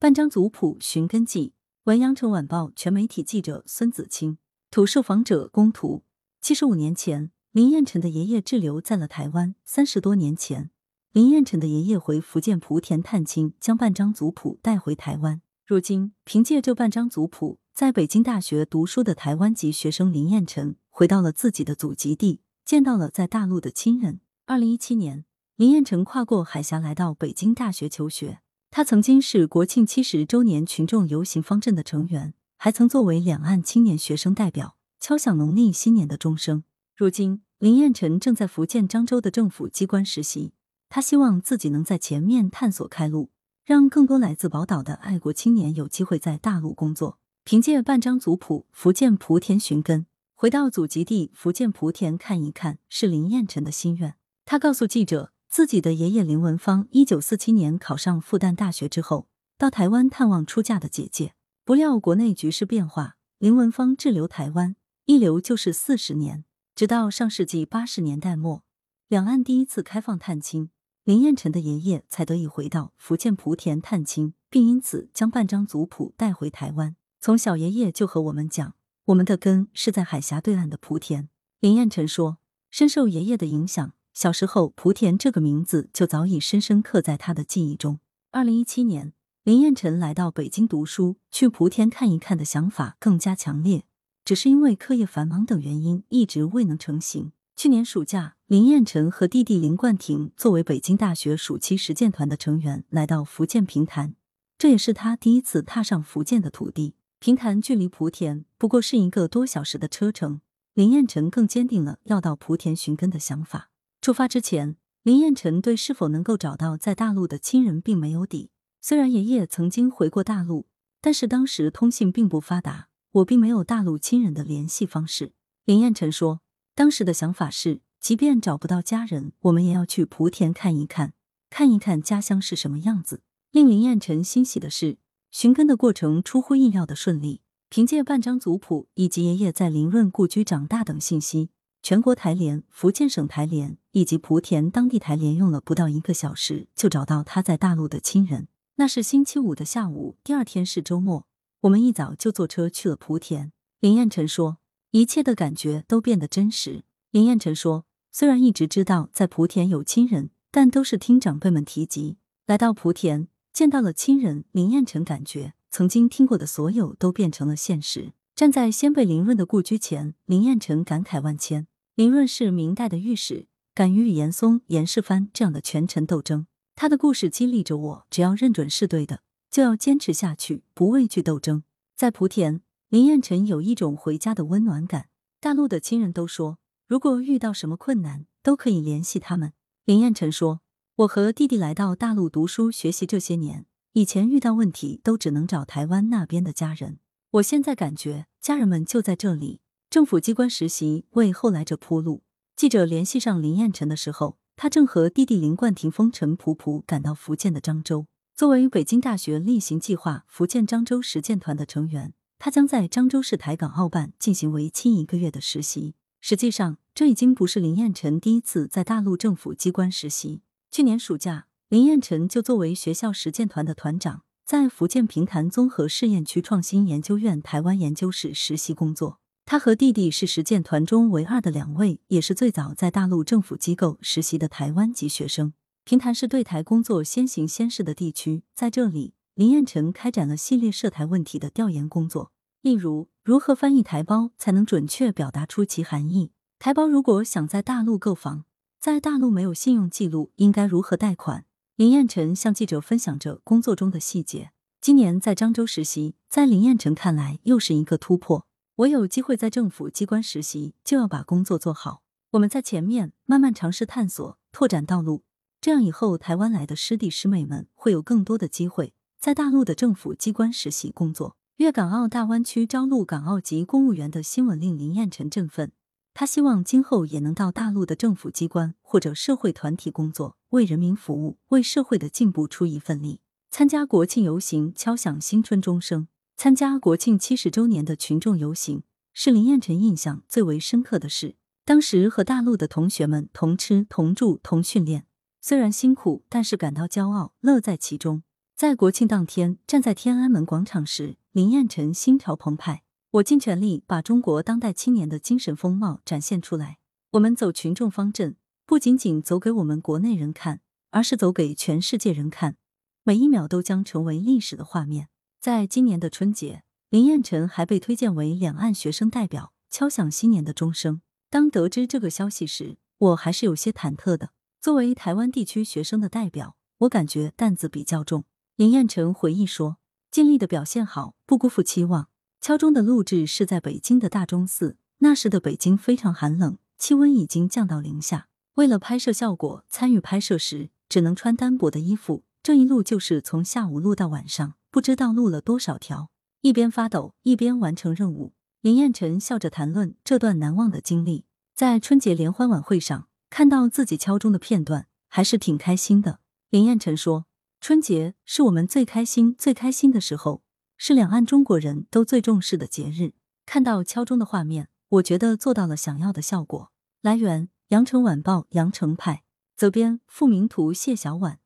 半张族谱寻根记，文阳城晚报全媒体记者孙子清，图受访者龚图。七十五年前，林彦辰的爷爷滞留在了台湾。三十多年前，林彦辰的爷爷回福建莆田探亲，将半张族谱带回台湾。如今，凭借这半张族谱，在北京大学读书的台湾籍学生林彦辰回到了自己的祖籍地，见到了在大陆的亲人。二零一七年，林彦辰跨过海峡来到北京大学求学。他曾经是国庆七十周年群众游行方阵的成员，还曾作为两岸青年学生代表敲响农历新年的钟声。如今，林彦辰正在福建漳州的政府机关实习，他希望自己能在前面探索开路，让更多来自宝岛的爱国青年有机会在大陆工作。凭借半张族谱，福建莆田寻根，回到祖籍地福建莆田看一看，是林彦辰的心愿。他告诉记者。自己的爷爷林文芳，一九四七年考上复旦大学之后，到台湾探望出嫁的姐姐。不料国内局势变化，林文芳滞留台湾，一留就是四十年。直到上世纪八十年代末，两岸第一次开放探亲，林彦辰的爷爷才得以回到福建莆田探亲，并因此将半张族谱带回台湾。从小爷爷就和我们讲，我们的根是在海峡对岸的莆田。林彦辰说，深受爷爷的影响。小时候，莆田这个名字就早已深深刻在他的记忆中。二零一七年，林彦辰来到北京读书，去莆田看一看的想法更加强烈，只是因为课业繁忙等原因，一直未能成行。去年暑假，林彦辰和弟弟林冠廷作为北京大学暑期实践团的成员，来到福建平潭，这也是他第一次踏上福建的土地。平潭距离莆田不过是一个多小时的车程，林彦辰更坚定了要到莆田寻根的想法。出发之前，林彦辰对是否能够找到在大陆的亲人并没有底。虽然爷爷曾经回过大陆，但是当时通信并不发达，我并没有大陆亲人的联系方式。林彦辰说，当时的想法是，即便找不到家人，我们也要去莆田看一看，看一看家乡是什么样子。令林彦辰欣喜的是，寻根的过程出乎意料的顺利。凭借半张族谱以及爷爷在林润故居长大等信息。全国台联、福建省台联以及莆田当地台联用了不到一个小时就找到他在大陆的亲人。那是星期五的下午，第二天是周末，我们一早就坐车去了莆田。林彦辰说，一切的感觉都变得真实。林彦辰说，虽然一直知道在莆田有亲人，但都是听长辈们提及。来到莆田，见到了亲人，林彦辰感觉曾经听过的所有都变成了现实。站在先辈林润的故居前，林彦辰感慨万千。林润是明代的御史，敢于与严嵩、严世蕃这样的权臣斗争。他的故事激励着我，只要认准是对的，就要坚持下去，不畏惧斗争。在莆田，林彦辰有一种回家的温暖感。大陆的亲人都说，如果遇到什么困难，都可以联系他们。林彦辰说：“我和弟弟来到大陆读书学习这些年，以前遇到问题都只能找台湾那边的家人。我现在感觉家人们就在这里。”政府机关实习为后来者铺路。记者联系上林彦辰的时候，他正和弟弟林冠廷风尘仆仆赶到福建的漳州。作为北京大学例行计划福建漳州实践团的成员，他将在漳州市台港澳办进行为期一个月的实习。实际上，这已经不是林彦辰第一次在大陆政府机关实习。去年暑假，林彦辰就作为学校实践团的团长，在福建平潭综合试验区创新研究院台湾研究室实习工作。他和弟弟是实践团中唯二的两位，也是最早在大陆政府机构实习的台湾籍学生。平潭是对台工作先行先试的地区，在这里，林彦辰开展了系列涉台问题的调研工作，例如如何翻译台胞才能准确表达出其含义；台胞如果想在大陆购房，在大陆没有信用记录，应该如何贷款？林彦辰向记者分享着工作中的细节。今年在漳州实习，在林彦辰看来又是一个突破。我有机会在政府机关实习，就要把工作做好。我们在前面慢慢尝试探索、拓展道路，这样以后台湾来的师弟师妹们会有更多的机会在大陆的政府机关实习工作。粤港澳大湾区招录港澳籍公务员的新闻令林彦辰振奋，他希望今后也能到大陆的政府机关或者社会团体工作，为人民服务，为社会的进步出一份力。参加国庆游行，敲响新春钟声。参加国庆七十周年的群众游行是林彦辰印象最为深刻的事。当时和大陆的同学们同吃同住同训练，虽然辛苦，但是感到骄傲，乐在其中。在国庆当天，站在天安门广场时，林彦辰心潮澎湃。我尽全力把中国当代青年的精神风貌展现出来。我们走群众方阵，不仅仅走给我们国内人看，而是走给全世界人看。每一秒都将成为历史的画面。在今年的春节，林彦辰还被推荐为两岸学生代表，敲响新年的钟声。当得知这个消息时，我还是有些忐忑的。作为台湾地区学生的代表，我感觉担子比较重。林彦辰回忆说：“尽力的表现好，不辜负期望。”敲钟的录制是在北京的大钟寺，那时的北京非常寒冷，气温已经降到零下。为了拍摄效果，参与拍摄时只能穿单薄的衣服。这一路就是从下午录到晚上，不知道录了多少条。一边发抖一边完成任务，林彦辰笑着谈论这段难忘的经历。在春节联欢晚会上看到自己敲钟的片段，还是挺开心的。林彦辰说：“春节是我们最开心、最开心的时候。”是两岸中国人都最重视的节日。看到敲钟的画面，我觉得做到了想要的效果。来源：羊城晚报羊城派，责编：付明图，谢小婉。